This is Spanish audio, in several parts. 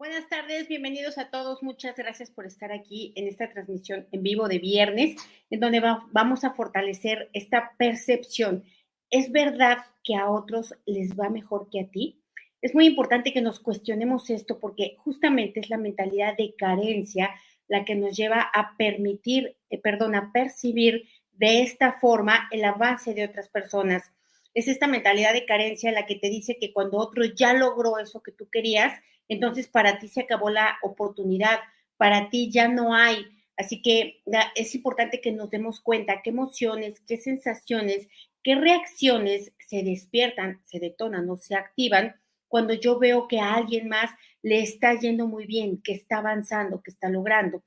Buenas tardes, bienvenidos a todos. Muchas gracias por estar aquí en esta transmisión en vivo de viernes, en donde vamos a fortalecer esta percepción. ¿Es verdad que a otros les va mejor que a ti? Es muy importante que nos cuestionemos esto porque justamente es la mentalidad de carencia la que nos lleva a permitir, eh, perdón, a percibir de esta forma el avance de otras personas. Es esta mentalidad de carencia la que te dice que cuando otro ya logró eso que tú querías, entonces para ti se acabó la oportunidad, para ti ya no hay. Así que es importante que nos demos cuenta qué emociones, qué sensaciones, qué reacciones se despiertan, se detonan o se activan cuando yo veo que a alguien más le está yendo muy bien, que está avanzando, que está logrando.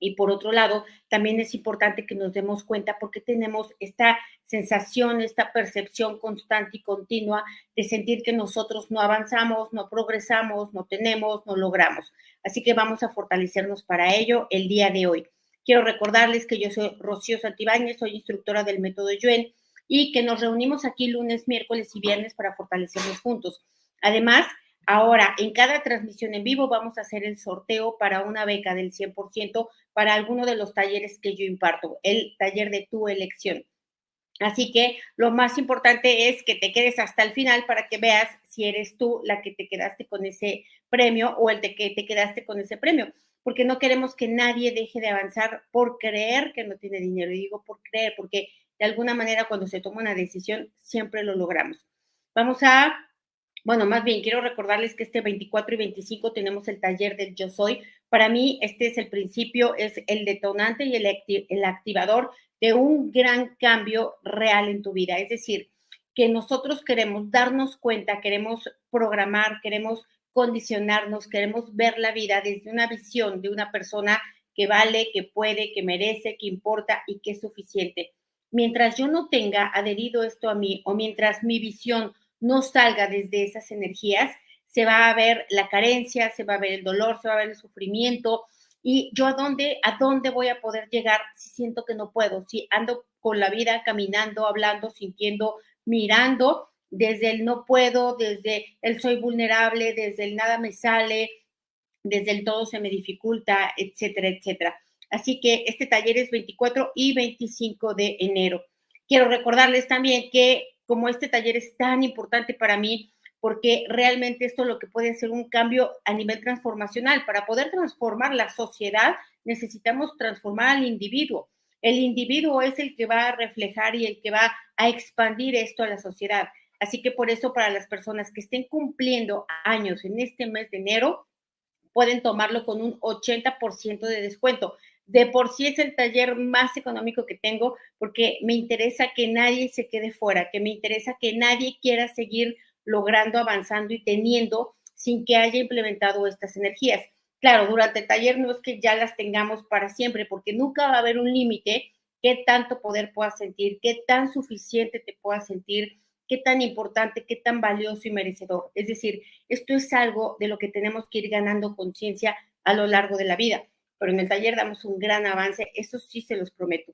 Y por otro lado, también es importante que nos demos cuenta porque tenemos esta sensación, esta percepción constante y continua de sentir que nosotros no avanzamos, no progresamos, no tenemos, no logramos. Así que vamos a fortalecernos para ello el día de hoy. Quiero recordarles que yo soy Rocío Santibáñez, soy instructora del método Yuen y que nos reunimos aquí lunes, miércoles y viernes para fortalecernos juntos. Además, Ahora, en cada transmisión en vivo vamos a hacer el sorteo para una beca del 100% para alguno de los talleres que yo imparto, el taller de tu elección. Así que lo más importante es que te quedes hasta el final para que veas si eres tú la que te quedaste con ese premio o el de que te quedaste con ese premio, porque no queremos que nadie deje de avanzar por creer que no tiene dinero. Y digo por creer, porque de alguna manera cuando se toma una decisión siempre lo logramos. Vamos a bueno, más bien quiero recordarles que este 24 y 25 tenemos el taller del Yo Soy. Para mí, este es el principio, es el detonante y el, activador de un gran cambio real en tu vida. Es decir, que nosotros queremos darnos cuenta, queremos programar, queremos condicionarnos, queremos ver la vida desde una visión de una persona que vale, que puede, que merece, que importa y que es suficiente. Mientras yo no tenga adherido esto a mí o mientras mi visión no salga desde esas energías, se va a ver la carencia, se va a ver el dolor, se va a ver el sufrimiento. Y yo a dónde, a dónde voy a poder llegar si siento que no puedo, si ando con la vida caminando, hablando, sintiendo, mirando, desde el no puedo, desde el soy vulnerable, desde el nada me sale, desde el todo se me dificulta, etcétera, etcétera. Así que este taller es 24 y 25 de enero. Quiero recordarles también que como este taller es tan importante para mí, porque realmente esto es lo que puede hacer un cambio a nivel transformacional. Para poder transformar la sociedad necesitamos transformar al individuo. El individuo es el que va a reflejar y el que va a expandir esto a la sociedad. Así que por eso para las personas que estén cumpliendo años en este mes de enero, pueden tomarlo con un 80% de descuento de por sí es el taller más económico que tengo porque me interesa que nadie se quede fuera, que me interesa que nadie quiera seguir logrando, avanzando y teniendo sin que haya implementado estas energías. Claro, durante el taller no es que ya las tengamos para siempre, porque nunca va a haber un límite qué tanto poder puedas sentir, qué tan suficiente te puedas sentir, qué tan importante, qué tan valioso y merecedor. Es decir, esto es algo de lo que tenemos que ir ganando conciencia a lo largo de la vida pero en el taller damos un gran avance, eso sí se los prometo.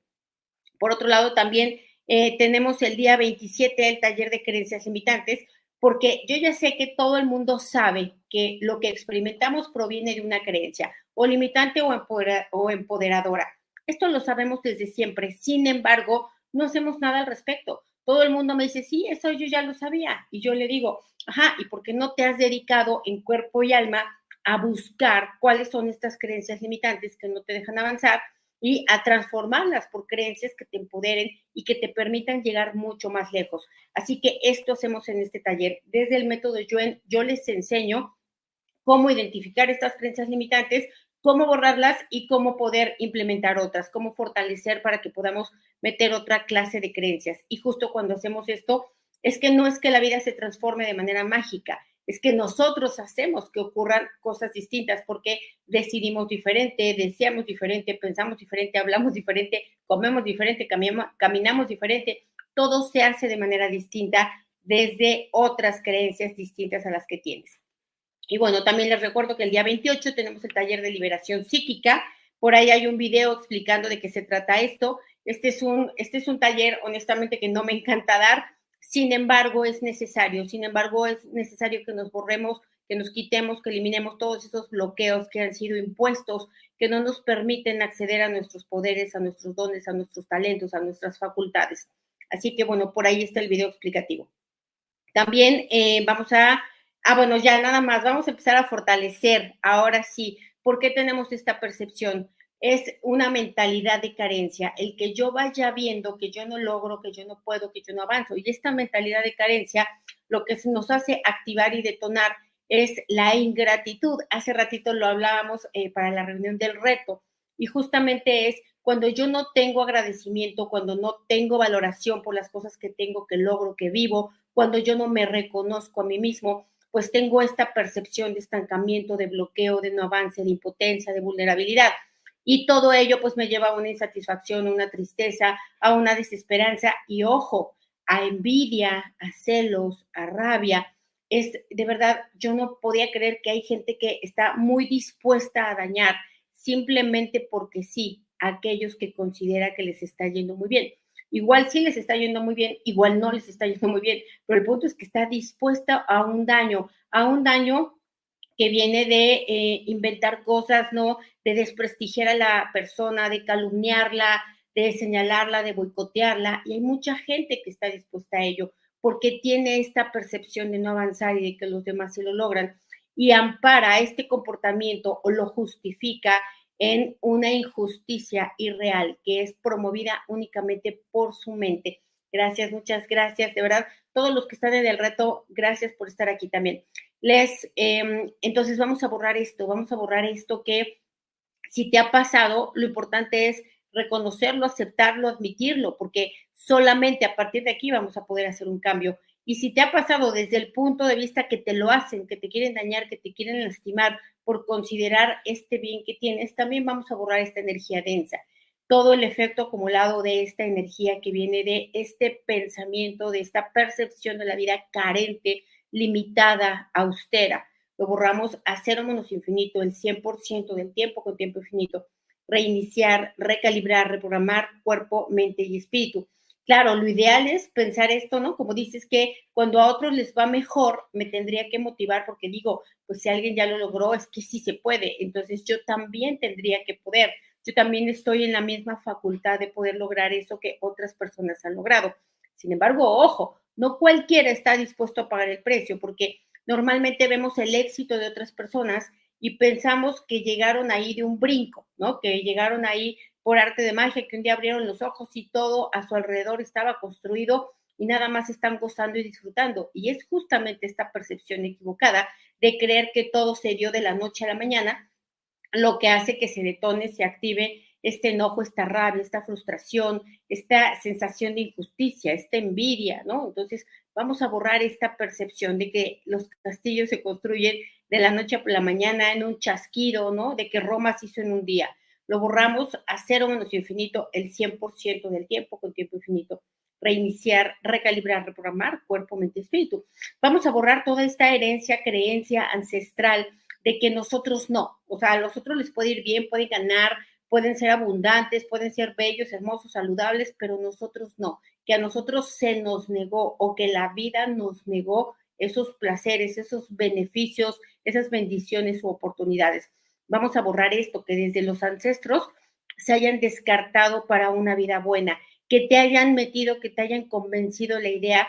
Por otro lado, también eh, tenemos el día 27 el taller de creencias limitantes, porque yo ya sé que todo el mundo sabe que lo que experimentamos proviene de una creencia, o limitante o, empoderadora. Esto lo sabemos desde siempre, sin embargo, no hacemos nada al respecto. Todo el mundo me dice, sí, eso yo ya lo sabía. Y yo le digo, ajá, ¿y por qué no te has dedicado en cuerpo y alma a buscar cuáles son estas creencias limitantes que no te dejan avanzar y a transformarlas por creencias que te empoderen y que te permitan llegar mucho más lejos. Así que esto hacemos en este taller. Desde el método Yuen, yo les enseño cómo identificar estas creencias limitantes, cómo borrarlas y cómo poder implementar otras, cómo fortalecer para que podamos meter otra clase de creencias. Y justo cuando hacemos esto, es que no es que la vida se transforme de manera mágica, es que nosotros hacemos que ocurran cosas distintas porque decidimos diferente, deseamos diferente, pensamos diferente, hablamos diferente, comemos diferente, caminamos diferente. Todo se hace de manera distinta desde otras creencias distintas a las que tienes. Y bueno, también les recuerdo que el día 28 tenemos el taller de liberación psíquica. Por ahí hay un video explicando de qué se trata esto. Este es un, este es un taller, honestamente, que no me encanta dar Sin embargo, es necesario, sin embargo, es necesario que nos borremos, que nos quitemos, que eliminemos todos esos bloqueos que han sido impuestos, que no nos permiten acceder a nuestros poderes, a nuestros dones, a nuestros talentos, a nuestras facultades. Así que bueno, por ahí está el video explicativo. También eh, vamos a, ah, bueno, ya nada más, vamos a empezar a fortalecer, ahora sí, ¿por qué tenemos esta percepción? Es una mentalidad de carencia, el que yo vaya viendo que yo no logro, que yo no puedo, que yo no avanzo. Y esta mentalidad de carencia lo que nos hace activar y detonar es la ingratitud. Hace ratito lo hablábamos eh, para la reunión del reto y justamente es cuando yo no tengo agradecimiento, cuando no tengo valoración por las cosas que tengo, que logro, que vivo, cuando yo no me reconozco a mí mismo, pues tengo esta percepción de estancamiento, de bloqueo, de no avance, de impotencia, de vulnerabilidad. Y todo ello pues me lleva a una insatisfacción, a una tristeza, a una desesperanza y ojo, a envidia, a celos, a rabia. Es de verdad, yo no podía creer que hay gente que está muy dispuesta a dañar simplemente porque sí, aquellos que considera que les está yendo muy bien. Igual sí les está yendo muy bien, igual no les está yendo muy bien, pero el punto es que está dispuesta a un daño, a un daño que viene de eh, inventar cosas, ¿no? De desprestigiar a la persona, de calumniarla, de señalarla, de boicotearla. Y hay mucha gente que está dispuesta a ello porque tiene esta percepción de no avanzar y de que los demás se lo logran y ampara este comportamiento o lo justifica en una injusticia irreal que es promovida únicamente por su mente. Gracias, muchas gracias, de verdad. Todos los que están en el reto, gracias por estar aquí también. Les, em, entonces vamos a borrar esto, vamos a borrar esto que si te ha pasado, lo importante es reconocerlo, aceptarlo, admitirlo, porque solamente a partir de aquí vamos a poder hacer un cambio. Y si te ha pasado desde el punto de vista que te lo hacen, que te quieren dañar, que te quieren lastimar por considerar este bien que tienes, también vamos a borrar esta energía densa. Todo el efecto acumulado de esta energía que viene de este pensamiento, de esta percepción de la vida carente, limitada, austera. Lo borramos a cero menos infinito, el 100% del tiempo con tiempo infinito. Reiniciar, recalibrar, reprogramar cuerpo, mente y espíritu. Claro, lo ideal es pensar esto, ¿no? Como dices que cuando a otros les va mejor, me tendría que motivar porque digo, pues si alguien ya lo logró, es que sí se puede. Entonces yo también tendría que poder. Yo también estoy en la misma facultad de poder lograr eso que otras personas han logrado. Sin embargo, ojo, no cualquiera está dispuesto a pagar el precio porque normalmente vemos el éxito de otras personas y pensamos que llegaron ahí de un brinco, ¿no? Que llegaron ahí por arte de magia, que un día abrieron los ojos y todo a su alrededor estaba construido y nada más están gozando y disfrutando. Y es justamente esta percepción equivocada de creer que todo se dio de la noche a la mañana, lo que hace que se detone, se active este enojo, esta rabia, esta frustración, esta sensación de injusticia, esta envidia, ¿no? Entonces, vamos a borrar esta percepción de que los castillos se construyen de la noche a la mañana en un chasquido, ¿no? De que Roma se hizo en un día lo borramos a cero menos infinito el 100% del tiempo con tiempo infinito. Reiniciar, recalibrar, reprogramar cuerpo, mente, espíritu. Vamos a borrar toda esta herencia, creencia ancestral de que nosotros no. O sea, a los otros les puede ir bien, pueden ganar, pueden ser abundantes, pueden ser bellos, hermosos, saludables, pero nosotros no. Que a nosotros se nos negó o que la vida nos negó esos placeres, esos beneficios, esas bendiciones u oportunidades vamos a borrar esto, que desde los ancestros se hayan descartado para una vida buena, que te hayan metido, que te hayan convencido la idea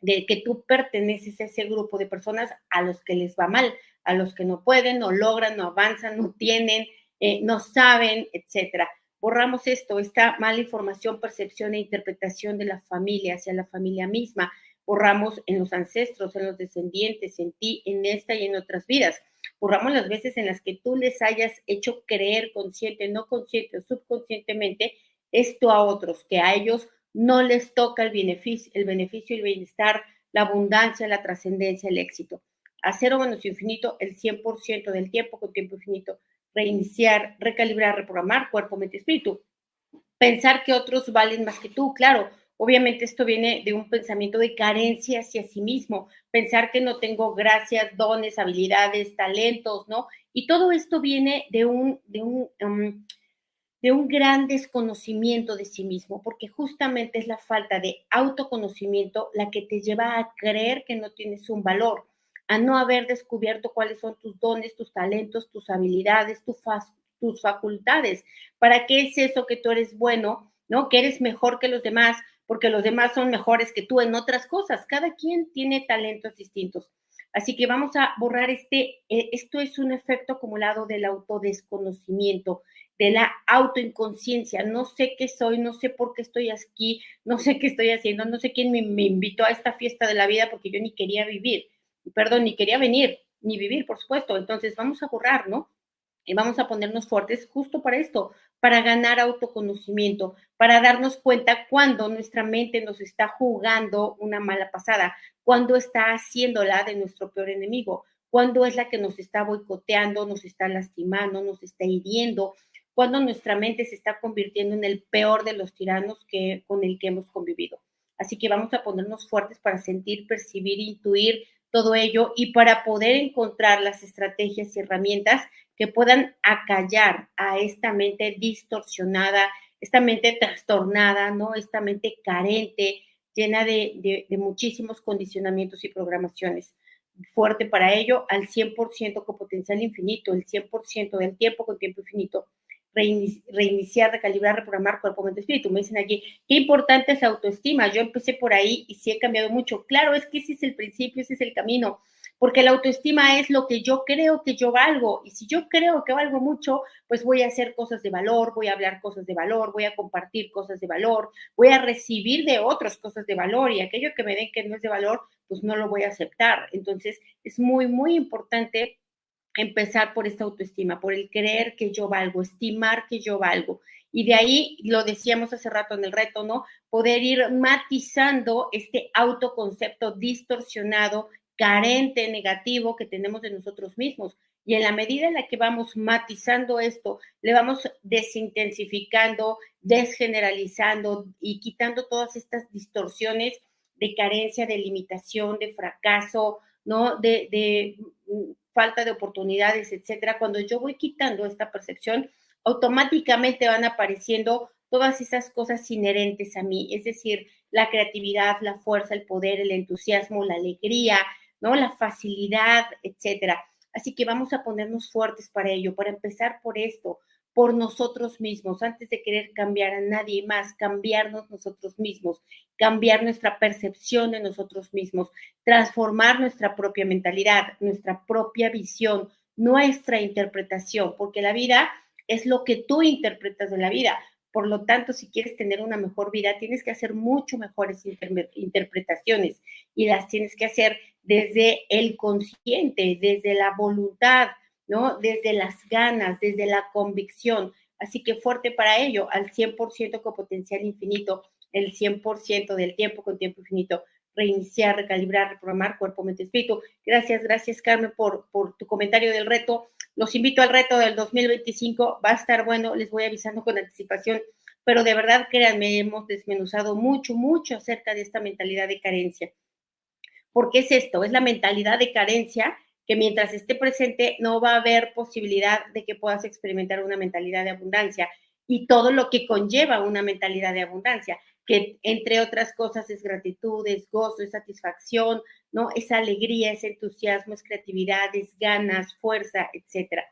de que tú perteneces a ese grupo de personas a los que les va mal, a los que no pueden, no logran, no avanzan, no tienen, eh, no saben, etcétera. Borramos esto, esta mala información, percepción e interpretación de la familia hacia la familia misma. Borramos en los ancestros, en los descendientes, en ti, en esta y en otras vidas borramos las veces en las que tú les hayas hecho creer consciente, no consciente o subconscientemente esto a otros, que a ellos no les toca el beneficio, el beneficio, el bienestar, la abundancia, la trascendencia, el éxito. A cero menos infinito el 100% del tiempo con tiempo infinito. Reiniciar, recalibrar, reprogramar cuerpo, mente, espíritu. Pensar que otros valen más que tú, claro, Obviamente esto viene de un pensamiento de carencia hacia sí mismo, pensar que no tengo gracias, dones, habilidades, talentos, ¿no? Y todo esto viene de un, de un, um, de un gran desconocimiento de sí mismo, porque justamente es la falta de autoconocimiento la que te lleva a creer que no tienes un valor, a no haber descubierto cuáles son tus dones, tus talentos, tus habilidades, tus facultades. ¿Para qué es eso que tú eres bueno, no? Que eres mejor que los demás, porque los demás son mejores que tú en otras cosas. Cada quien tiene talentos distintos. Así que vamos a borrar este, eh, esto es un efecto acumulado del autodesconocimiento, de la autoinconsciencia. No sé qué soy, no sé por qué estoy aquí, no sé qué estoy haciendo, no sé quién me, me invitó a esta fiesta de la vida porque yo ni quería vivir, perdón, ni quería venir, ni vivir, por supuesto. Entonces vamos a borrar, ¿no? Y vamos a ponernos fuertes justo para esto, para ganar autoconocimiento, para darnos cuenta cuando nuestra mente nos está jugando una mala pasada, cuando está haciéndola de nuestro peor enemigo, cuando es la que nos está boicoteando, nos está lastimando, nos está hiriendo, cuando nuestra mente se está convirtiendo en el peor de los tiranos que, con el que hemos convivido. Así que vamos a ponernos fuertes para sentir, percibir, intuir todo ello y para poder encontrar las estrategias y herramientas que puedan acallar a esta mente distorsionada, esta mente trastornada, ¿no? Esta mente carente, llena de, de, muchísimos condicionamientos y programaciones. Fuerte para ello, al 100% con potencial infinito, el 100% del tiempo con tiempo infinito. Reiniciar, recalibrar, reprogramar cuerpo, mente, espíritu. Me dicen aquí, qué importante es la autoestima. Yo empecé por ahí y sí he cambiado mucho. Claro, es que ese es el principio, ese es el camino porque la autoestima es lo que yo creo que yo valgo y si yo creo que valgo mucho, pues voy a hacer cosas de valor, voy a hablar cosas de valor, voy a compartir cosas de valor, voy a recibir de otros cosas de valor y aquello que me den que no es de valor, pues no lo voy a aceptar. Entonces, es muy, muy importante empezar por esta autoestima, por el creer que yo valgo, estimar que yo valgo. Y de ahí, lo decíamos hace rato en el reto, ¿no? Poder ir matizando este autoconcepto distorsionado carente, negativo que tenemos de nosotros mismos. Y en la medida en la que vamos matizando esto, le vamos desintensificando, desgeneralizando y quitando todas estas distorsiones de carencia, de limitación, de fracaso, ¿no? De, de falta de oportunidades, etcétera. Cuando yo voy quitando esta percepción, automáticamente van apareciendo todas esas cosas inherentes a mí, es decir, la creatividad, la fuerza, el poder, el entusiasmo, la alegría, ¿no? La facilidad, etcétera. Así que vamos a ponernos fuertes para ello, para empezar por esto, por nosotros mismos, antes de querer cambiar a nadie más, cambiarnos nosotros mismos, cambiar nuestra percepción de nosotros mismos, transformar nuestra propia mentalidad, nuestra propia visión, nuestra interpretación, porque la vida es lo que tú interpretas de la vida. Por lo tanto, si quieres tener una mejor vida, tienes que hacer mucho mejores interpretaciones y las tienes que hacer desde el consciente, desde la voluntad, ¿no? Desde las ganas, desde la convicción. Así que fuerte para ello, al 100% con potencial infinito, el 100% del tiempo con tiempo infinito, reiniciar, recalibrar, reprogramar cuerpo, mente, espíritu. Gracias, gracias Carmen por, por tu comentario del reto. Los invito al reto del 2025, va a estar bueno, les voy avisando con anticipación, pero de verdad créanme, hemos desmenuzado mucho, mucho acerca de esta mentalidad de carencia. ¿Por qué es esto? Es la mentalidad de carencia que mientras esté presente no va a haber posibilidad de que puedas experimentar una mentalidad de abundancia y todo lo que conlleva una mentalidad de abundancia, que entre otras cosas es gratitud, es gozo, es satisfacción, ¿no? Es alegría, es entusiasmo, es creatividad, es ganas, fuerza, etcétera.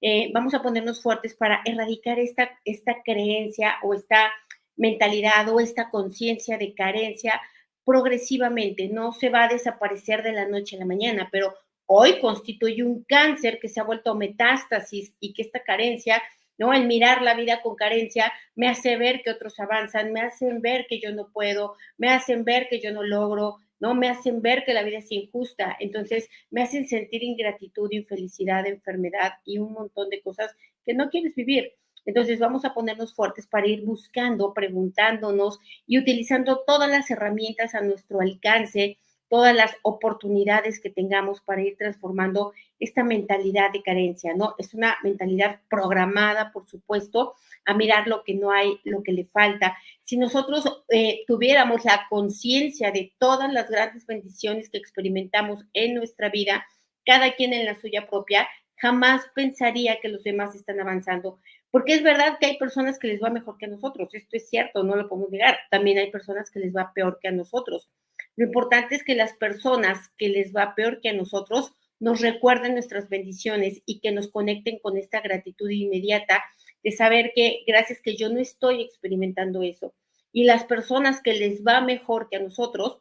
Eh, vamos a ponernos fuertes para erradicar esta, esta creencia o esta mentalidad o esta conciencia de carencia progresivamente, no se va a desaparecer de la noche a la mañana, pero hoy constituye un cáncer que se ha vuelto metástasis y que esta carencia, ¿no? El mirar la vida con carencia me hace ver que otros avanzan, me hacen ver que yo no puedo, me hacen ver que yo no logro, ¿no? Me hacen ver que la vida es injusta, entonces me hacen sentir ingratitud, infelicidad, enfermedad y un montón de cosas que no quieres vivir. Entonces vamos a ponernos fuertes para ir buscando, preguntándonos y utilizando todas las herramientas a nuestro alcance, todas las oportunidades que tengamos para ir transformando esta mentalidad de carencia, ¿no? Es una mentalidad programada, por supuesto, a mirar lo que no hay, lo que le falta. Si nosotros eh, tuviéramos la conciencia de todas las grandes bendiciones que experimentamos en nuestra vida, cada quien en la suya propia, jamás pensaría que los demás están avanzando, Porque es verdad que hay personas que les va mejor que a nosotros, esto es cierto, no lo podemos negar. También hay personas que les va peor que a nosotros. Lo importante es que las personas que les va peor que a nosotros nos recuerden nuestras bendiciones y que nos conecten con esta gratitud inmediata de saber que gracias que yo no estoy experimentando eso. Y las personas que les va mejor que a nosotros,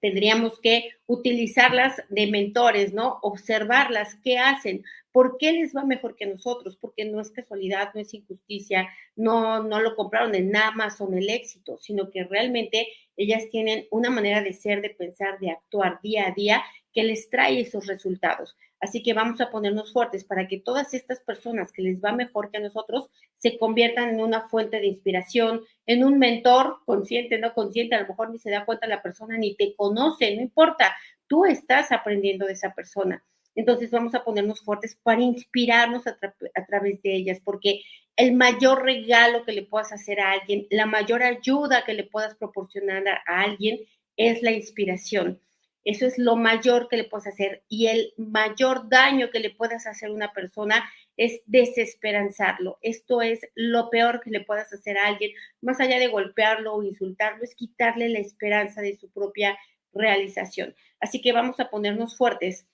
tendríamos que utilizarlas de mentores, ¿no? Observarlas, qué hacen, por qué les va mejor que a nosotros, porque no es casualidad, no es injusticia, no, no lo compraron en Amazon el éxito, sino que realmente ellas tienen una manera de ser, de pensar, de actuar día a día que les trae esos resultados. Así que vamos a ponernos fuertes para que todas estas personas que les va mejor que a nosotros se conviertan en una fuente de inspiración, en un mentor consciente, no consciente, a lo mejor ni se da cuenta la persona ni te conoce, no importa, tú estás aprendiendo de esa persona. Entonces vamos a ponernos fuertes para inspirarnos a, a, través de ellas, porque el mayor regalo que le puedas hacer a alguien, la mayor ayuda que le puedas proporcionar a, alguien es la inspiración. Eso es lo mayor que le puedes hacer. Y el mayor daño que le puedas hacer a una persona es desesperanzarlo. Esto es lo peor que le puedas hacer a alguien, más allá de golpearlo o insultarlo, es quitarle la esperanza de su propia realización. Así que vamos a ponernos fuertes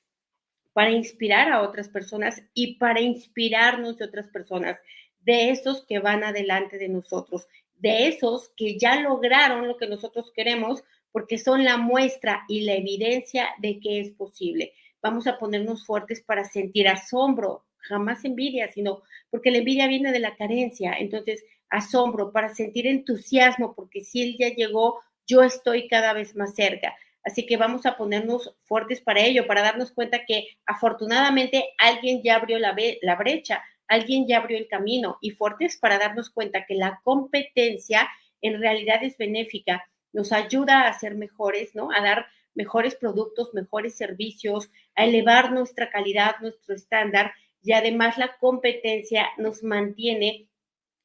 para inspirar a otras personas y para inspirarnos de otras personas, de esos que van adelante de nosotros, de esos que ya lograron lo que nosotros queremos, porque son la muestra y la evidencia de que es posible. Vamos a ponernos fuertes para sentir asombro, jamás envidia, sino porque la envidia viene de la carencia. Entonces, asombro para sentir entusiasmo, porque si él ya llegó, yo estoy cada vez más cerca. Así que vamos a ponernos fuertes para ello, para darnos cuenta que afortunadamente alguien ya abrió la, la brecha, alguien ya abrió el camino y fuertes para darnos cuenta que la competencia en realidad es benéfica nos ayuda a ser mejores, ¿no? A dar mejores productos, mejores servicios, a elevar nuestra calidad, nuestro estándar y además la competencia nos mantiene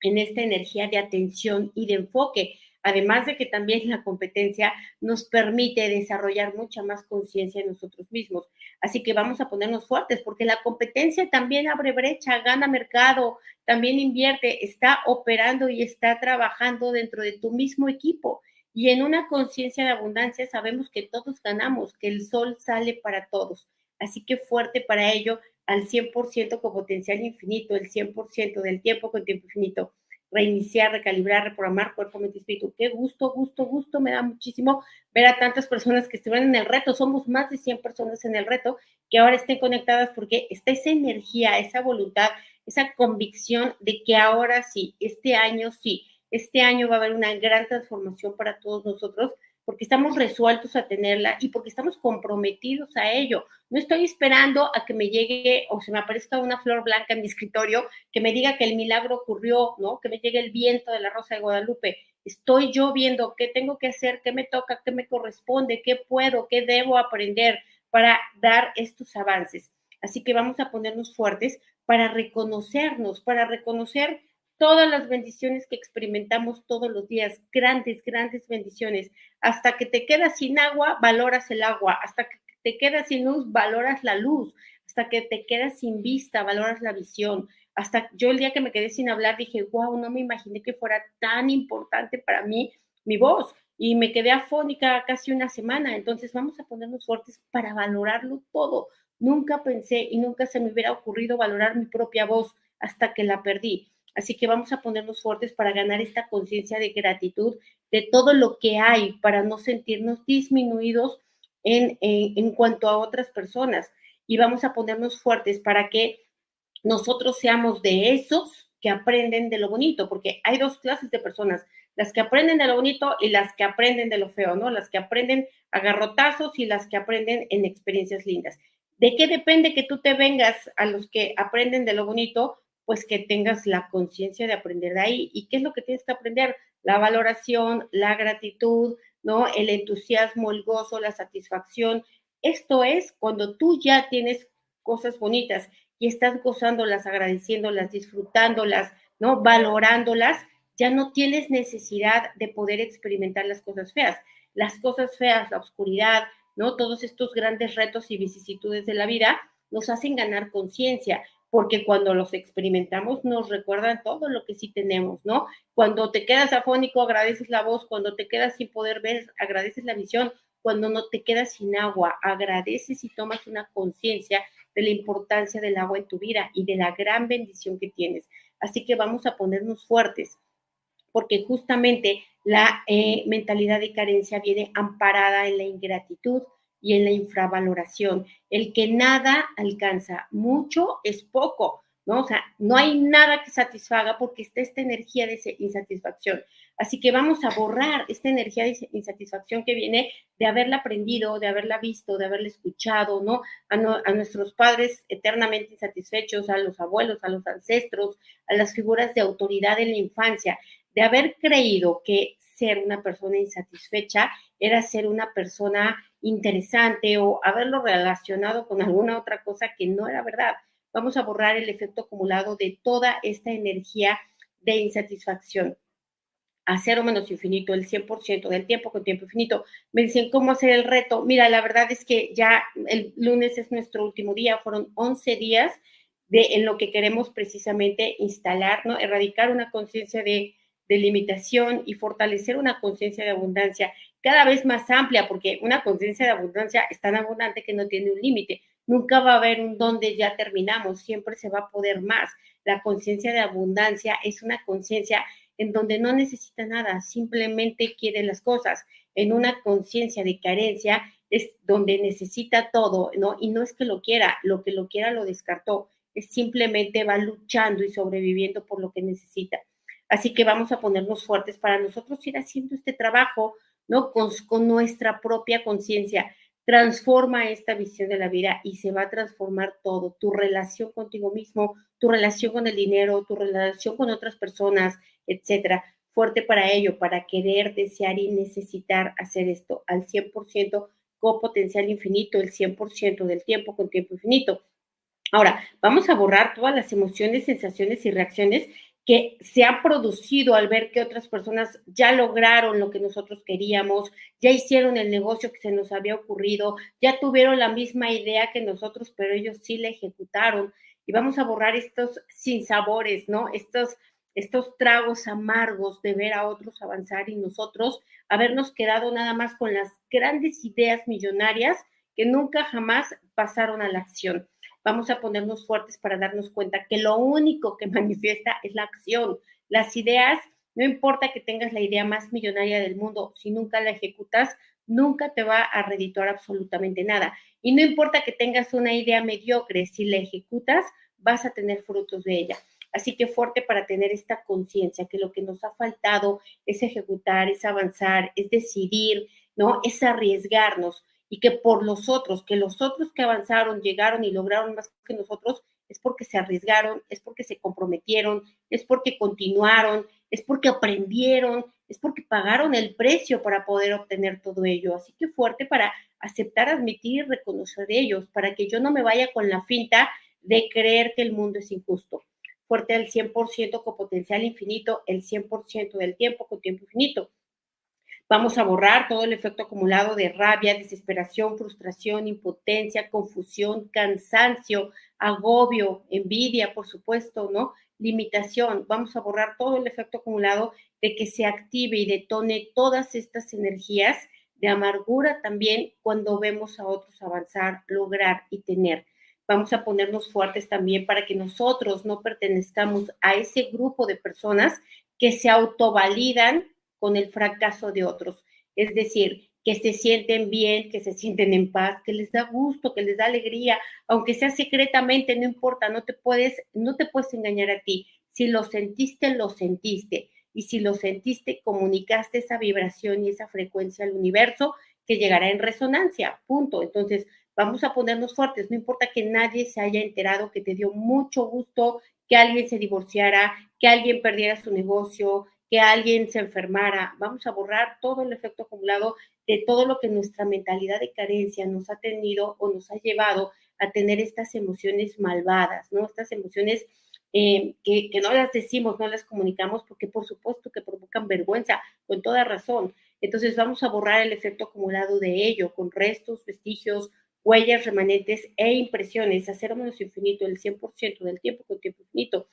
en esta energía de atención y de enfoque. Además de que también la competencia nos permite desarrollar mucha más conciencia en nosotros mismos. Así que vamos a ponernos fuertes porque la competencia también abre brecha, gana mercado, también invierte, está operando y está trabajando dentro de tu mismo equipo. Y en una conciencia de abundancia sabemos que todos ganamos, que el sol sale para todos. Así que fuerte para ello al 100% con potencial infinito, el 100% del tiempo con tiempo infinito. Reiniciar, recalibrar, reprogramar cuerpo, mente y espíritu. Qué gusto, gusto, gusto. Me da muchísimo ver a tantas personas que estuvieron en el reto. Somos más de 100 personas en el reto que ahora estén conectadas porque está esa energía, esa voluntad, esa convicción de que ahora sí, este año sí, este año va a haber una gran transformación para todos nosotros porque estamos resueltos a tenerla y porque estamos comprometidos a ello. No estoy esperando a que me llegue o se me aparezca una flor blanca en mi escritorio que me diga que el milagro ocurrió, ¿no? Que me llegue el viento de la Rosa de Guadalupe. Estoy yo viendo qué tengo que hacer, qué me toca, qué me corresponde, qué puedo, qué debo aprender para dar estos avances. Así que vamos a ponernos fuertes para reconocernos, para reconocer todas las bendiciones que experimentamos todos los días, grandes, grandes bendiciones. Hasta que te quedas sin agua, valoras el agua. Hasta que te quedas sin luz, valoras la luz. Hasta que te quedas sin vista, valoras la visión. Hasta yo el día que me quedé sin hablar dije, wow, no me imaginé que fuera tan importante para mí mi voz. Y me quedé afónica casi una semana. Entonces vamos a ponernos fuertes para valorarlo todo. Nunca pensé y nunca se me hubiera ocurrido valorar mi propia voz hasta que la perdí. Así que vamos a ponernos fuertes para ganar esta conciencia de gratitud de todo lo que hay, para no sentirnos disminuidos en, en, cuanto a otras personas. Y vamos a ponernos fuertes para que nosotros seamos de esos que aprenden de lo bonito, porque hay dos clases de personas, las que aprenden de lo bonito y las que aprenden de lo feo, ¿no? Las que aprenden a garrotazos y las que aprenden en experiencias lindas. ¿De qué depende que tú te vengas a los que aprenden de lo bonito? Pues que tengas la conciencia de aprender de ahí. ¿Y qué es lo que tienes que aprender? La valoración, la gratitud, ¿no? El entusiasmo, el gozo, la satisfacción. Esto es cuando tú ya tienes cosas bonitas y estás gozándolas, agradeciéndolas, disfrutándolas, ¿no? Valorándolas, ya no tienes necesidad de poder experimentar las cosas feas. Las cosas feas, la oscuridad, ¿no? Todos estos grandes retos y vicisitudes de la vida nos hacen ganar conciencia, porque cuando los experimentamos nos recuerdan todo lo que sí tenemos, ¿no? Cuando te quedas afónico, agradeces la voz, cuando te quedas sin poder ver, agradeces la visión, cuando no te quedas sin agua, agradeces y tomas una conciencia de la importancia del agua en tu vida y de la gran bendición que tienes. Así que vamos a ponernos fuertes, porque justamente la eh, mentalidad de carencia viene amparada en la ingratitud y en la infravaloración. El que nada alcanza, mucho es poco, ¿no? O sea, no hay nada que satisfaga porque está esta energía de insatisfacción. Así que vamos a borrar esta energía de insatisfacción que viene de haberla aprendido, de haberla visto, de haberla escuchado, ¿no? A, a, nuestros padres eternamente insatisfechos, a los abuelos, a los ancestros, a las figuras de autoridad en la infancia, de haber creído que ser una persona insatisfecha era ser una persona interesante o haberlo relacionado con alguna otra cosa que no era verdad. Vamos a borrar el efecto acumulado de toda esta energía de insatisfacción a cero menos infinito, el 100% del tiempo con tiempo infinito. Me dicen, ¿cómo hacer el reto? Mira, la verdad es que ya el lunes es nuestro último día, fueron 11 días de en lo que queremos precisamente instalar, ¿no? Erradicar una conciencia de, de limitación y fortalecer una conciencia de abundancia cada vez más amplia, porque una conciencia de abundancia es tan abundante que no tiene un límite. Nunca va a haber un donde ya terminamos, siempre se va a poder más. La conciencia de abundancia es una conciencia en donde no necesita nada, simplemente quiere las cosas. En una conciencia de carencia es donde necesita todo, ¿no? Y no es que lo quiera, lo que lo quiera lo descartó, es simplemente va luchando y sobreviviendo por lo que necesita. Así que vamos a ponernos fuertes para nosotros ir haciendo este trabajo, ¿no? Con, nuestra propia conciencia. Transforma esta visión de la vida y se va a transformar todo, tu relación contigo mismo, tu relación con el dinero, tu relación con otras personas, etcétera. Fuerte para ello, para querer, desear y necesitar hacer esto al 100% con potencial infinito, el 100% del tiempo con tiempo infinito. Ahora, vamos a borrar todas las emociones, sensaciones y reacciones que se han producido al ver que otras personas ya lograron lo que nosotros queríamos, ya hicieron el negocio que se nos había ocurrido, ya tuvieron la misma idea que nosotros, pero ellos sí la ejecutaron. Y vamos a borrar estos sinsabores, ¿no? Estos estos tragos amargos de ver a otros avanzar y nosotros habernos quedado nada más con las grandes ideas millonarias que nunca jamás pasaron a la acción. Vamos a ponernos fuertes para darnos cuenta que lo único que manifiesta es la acción. Las ideas, no importa que tengas la idea más millonaria del mundo, si nunca la ejecutas, nunca te va a redituar absolutamente nada. Y no importa que tengas una idea mediocre, si la ejecutas, vas a tener frutos de ella. Así que fuerte para tener esta conciencia que lo que nos ha faltado es ejecutar, es avanzar, es decidir, ¿no? Es arriesgarnos y que por los otros, que los otros que avanzaron, llegaron y lograron más que nosotros, es porque se arriesgaron, es porque se comprometieron, es porque continuaron, es porque aprendieron, es porque pagaron el precio para poder obtener todo ello. Así que fuerte para aceptar, admitir y reconocer ellos, para que yo no me vaya con la finta de creer que el mundo es injusto fuerte al 100% con potencial infinito, el 100% del tiempo con tiempo infinito. Vamos a borrar todo el efecto acumulado de rabia, desesperación, frustración, impotencia, confusión, cansancio, agobio, envidia, por supuesto, ¿no? Limitación. Vamos a borrar todo el efecto acumulado de que se active y detone todas estas energías de amargura también cuando vemos a otros avanzar, lograr y tener vamos a ponernos fuertes también para que nosotros no pertenezcamos a ese grupo de personas que se autovalidan con el fracaso de otros. Es decir, que se sienten bien, que se sienten en paz, que les da gusto, que les da alegría, aunque sea secretamente, no importa, no te puedes, no te puedes engañar a ti. Si lo sentiste, lo sentiste. Y si lo sentiste, comunicaste esa vibración y esa frecuencia al universo que llegará en resonancia, punto. Entonces, vamos a ponernos fuertes, no importa que nadie se haya enterado que te dio mucho gusto que alguien se divorciara, que alguien perdiera su negocio, que alguien se enfermara, vamos a borrar todo el efecto acumulado de todo lo que nuestra mentalidad de carencia nos ha tenido o nos ha llevado a tener estas emociones malvadas, ¿no? Estas emociones eh, que, que, no las decimos, no las comunicamos, porque por supuesto que provocan vergüenza, con toda razón. Entonces vamos a borrar el efecto acumulado de ello, con restos, vestigios, huellas remanentes e impresiones, hacer menos infinito el 100% del tiempo con tiempo infinito.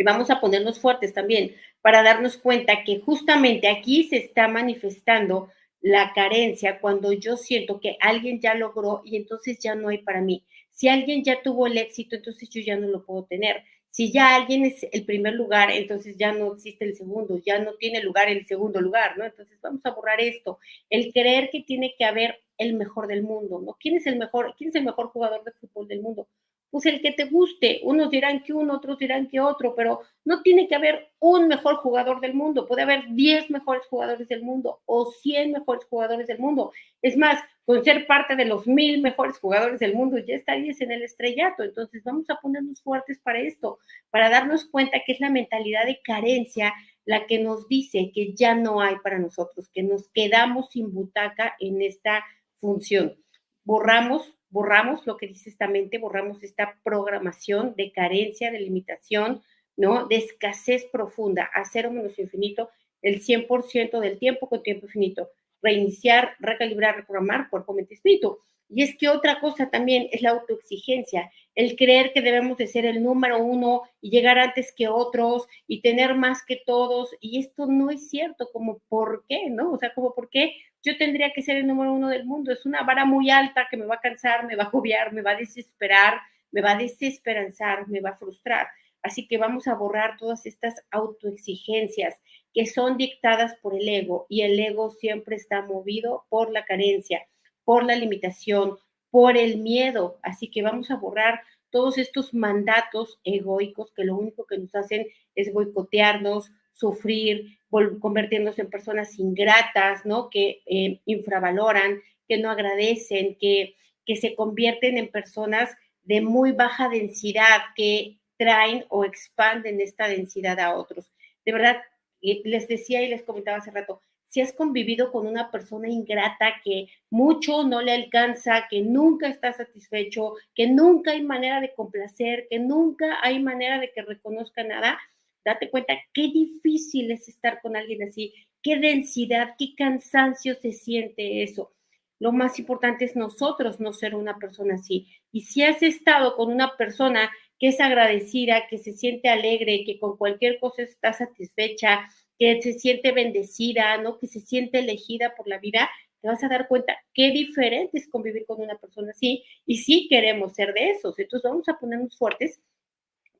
Y vamos a ponernos fuertes también para darnos cuenta que justamente aquí se está manifestando la carencia cuando yo siento que alguien ya logró y entonces ya no hay para mí. Si alguien ya tuvo el éxito, entonces yo ya no lo puedo tener. Si ya alguien es el primer lugar, entonces ya no existe el segundo, ya no tiene lugar el segundo lugar, ¿no? Entonces vamos a borrar esto. El creer que tiene que haber el mejor del mundo, ¿no? ¿Quién es el mejor, quién es el mejor jugador de fútbol del mundo? Pues el que te guste. Unos dirán que uno, otros dirán que otro, pero no tiene que haber un mejor jugador del mundo. Puede haber 10 mejores jugadores del mundo o 100 mejores jugadores del mundo. Es más, con ser parte de los mil mejores jugadores del mundo, ya estarías en el estrellato. Entonces, vamos a ponernos fuertes para esto, para darnos cuenta que es la mentalidad de carencia la que nos dice que ya no hay para nosotros, que nos quedamos sin butaca en esta función. Borramos borramos lo que dice esta mente, borramos esta programación de carencia, de limitación, ¿no? De escasez profunda, a cero menos infinito, el 100% del tiempo con tiempo infinito. Reiniciar, recalibrar, reprogramar cuerpo, mente, espíritu. Y es que otra cosa también es la autoexigencia, el creer que debemos de ser el número uno y llegar antes que otros y tener más que todos. Y esto no es cierto, como por qué, ¿no? O sea, como por qué yo tendría que ser el número uno del mundo. Es una vara muy alta que me va a cansar, me va a agobiar, me va a desesperar, me va a desesperanzar, me va a frustrar. Así que vamos a borrar todas estas autoexigencias que son dictadas por el ego y el ego siempre está movido por la carencia, por la limitación, por el miedo. Así que vamos a borrar todos estos mandatos egoicos que lo único que nos hacen es boicotearnos, sufrir, convirtiéndose en personas ingratas, ¿no? Que eh, infravaloran, que no agradecen, que, que se convierten en personas de muy baja densidad, que traen o expanden esta densidad a otros. De verdad, les decía y les comentaba hace rato, si has convivido con una persona ingrata que mucho no le alcanza, que nunca está satisfecho, que nunca hay manera de complacer, que nunca hay manera de que reconozca nada, date cuenta qué difícil es estar con alguien así, qué densidad, qué cansancio se siente eso. Lo más importante es nosotros no ser una persona así. Y si has estado con una persona que es agradecida, que se siente alegre, que con cualquier cosa está satisfecha, que se siente bendecida, ¿no? Que se siente elegida por la vida, te vas a dar cuenta qué diferente es convivir con una persona así y sí queremos ser de esos. Entonces vamos a ponernos fuertes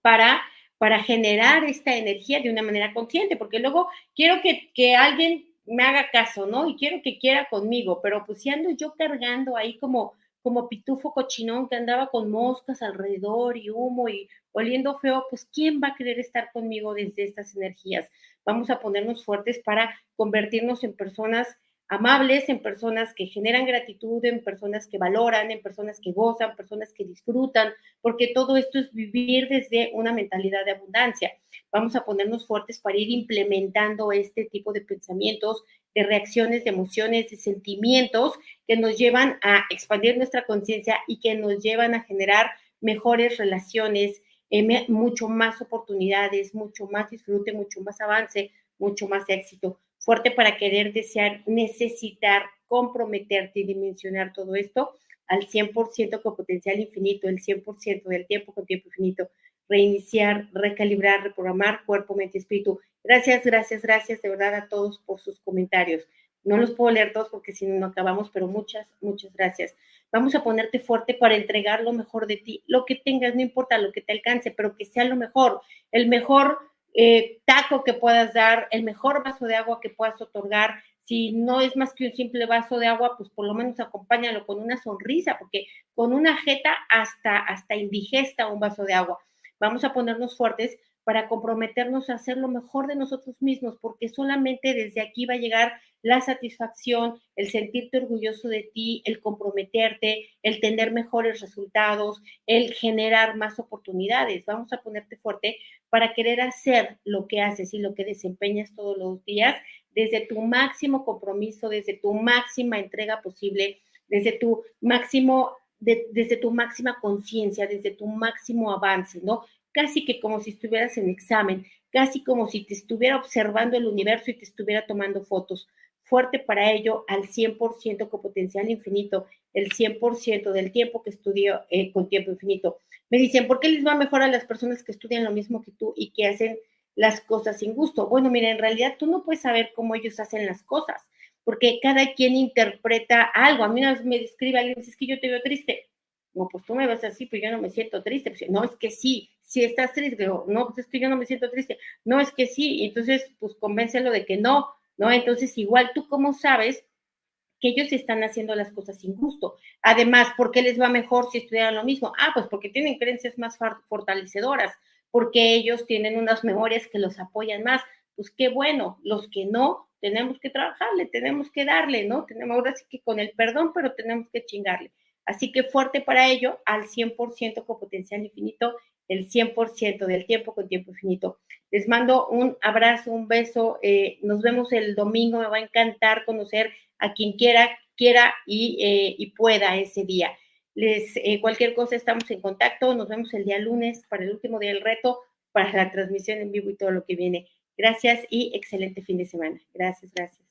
para para generar esta energía de una manera consciente, porque luego quiero que, que alguien me haga caso, ¿no? Y quiero que quiera conmigo, pero pues si ando yo cargando ahí como, como pitufo cochinón que andaba con moscas alrededor y humo y oliendo feo, pues ¿quién va a querer estar conmigo desde estas energías? Vamos a ponernos fuertes para convertirnos en personas amables, en personas que generan gratitud, en personas que valoran, en personas que gozan, personas que disfrutan, porque todo esto es vivir desde una mentalidad de abundancia. Vamos a ponernos fuertes para ir implementando este tipo de pensamientos, de reacciones, de emociones, de sentimientos que nos llevan a expandir nuestra conciencia y que nos llevan a generar mejores relaciones, eh, mucho más oportunidades, mucho más disfrute, mucho más avance, mucho más éxito fuerte para querer, desear, necesitar, comprometerte y dimensionar todo esto al 100% con potencial infinito, el 100% del tiempo con tiempo infinito, reiniciar, recalibrar, reprogramar cuerpo, mente, espíritu. Gracias, gracias, gracias de verdad a todos por sus comentarios. No los puedo leer todos porque si no, no acabamos, pero muchas, muchas gracias. Vamos a ponerte fuerte para entregar lo mejor de ti, lo que tengas, no importa lo que te alcance, pero que sea lo mejor, el mejor eh, taco que puedas dar, el mejor vaso de agua que puedas otorgar. Si no es más que un simple vaso de agua, pues por lo menos acompáñalo con una sonrisa, porque con una jeta hasta, hasta indigesta un vaso de agua. Vamos a ponernos fuertes para comprometernos a hacer lo mejor de nosotros mismos, porque solamente desde aquí va a llegar la satisfacción, el sentirte orgulloso de ti, el comprometerte, el tener mejores resultados, el generar más oportunidades. Vamos a ponerte fuerte para querer hacer lo que haces y lo que desempeñas todos los días desde tu máximo compromiso, desde tu máxima entrega posible, desde tu máximo desde tu máxima conciencia, desde tu máximo avance, ¿no? casi que como si estuvieras en examen, casi como si te estuviera observando el universo y te estuviera tomando fotos. Fuerte para ello al 100% con potencial infinito, el 100% del tiempo que estudio eh, con tiempo infinito. Me dicen, ¿por qué les va mejor a las personas que estudian lo mismo que tú y que hacen las cosas sin gusto? Bueno, mira, en realidad tú no puedes saber cómo ellos hacen las cosas, porque cada quien interpreta algo. A mí una vez me describe alguien, dice, es que yo te veo triste. No, pues tú me ves así, pero yo no me siento triste. Pues, no, es que sí, si estás triste. no, pues es que yo no me siento triste. No, es que sí. Entonces, pues convéncelo de que no, ¿no? Entonces, igual tú cómo sabes que ellos están haciendo las cosas sin gusto. Además, ¿por qué les va mejor si estudiaran lo mismo? Ah, pues porque tienen creencias más fortalecedoras, porque ellos tienen unas memorias que los apoyan más. Pues qué bueno, los que no, tenemos que trabajarle, tenemos que darle, ¿no? Tenemos ahora sí que con el perdón, pero tenemos que chingarle. Así que fuerte para ello, al 100% con potencial infinito, el 100% del tiempo con tiempo infinito. Les mando un abrazo, un beso. Eh, nos vemos el domingo. Me va a encantar conocer a quien quiera, quiera y, eh, y pueda ese día. Les, eh, cualquier cosa estamos en contacto. Nos vemos el día lunes para el último día del reto, para la transmisión en vivo y todo lo que viene. Gracias y excelente fin de semana. Gracias, gracias.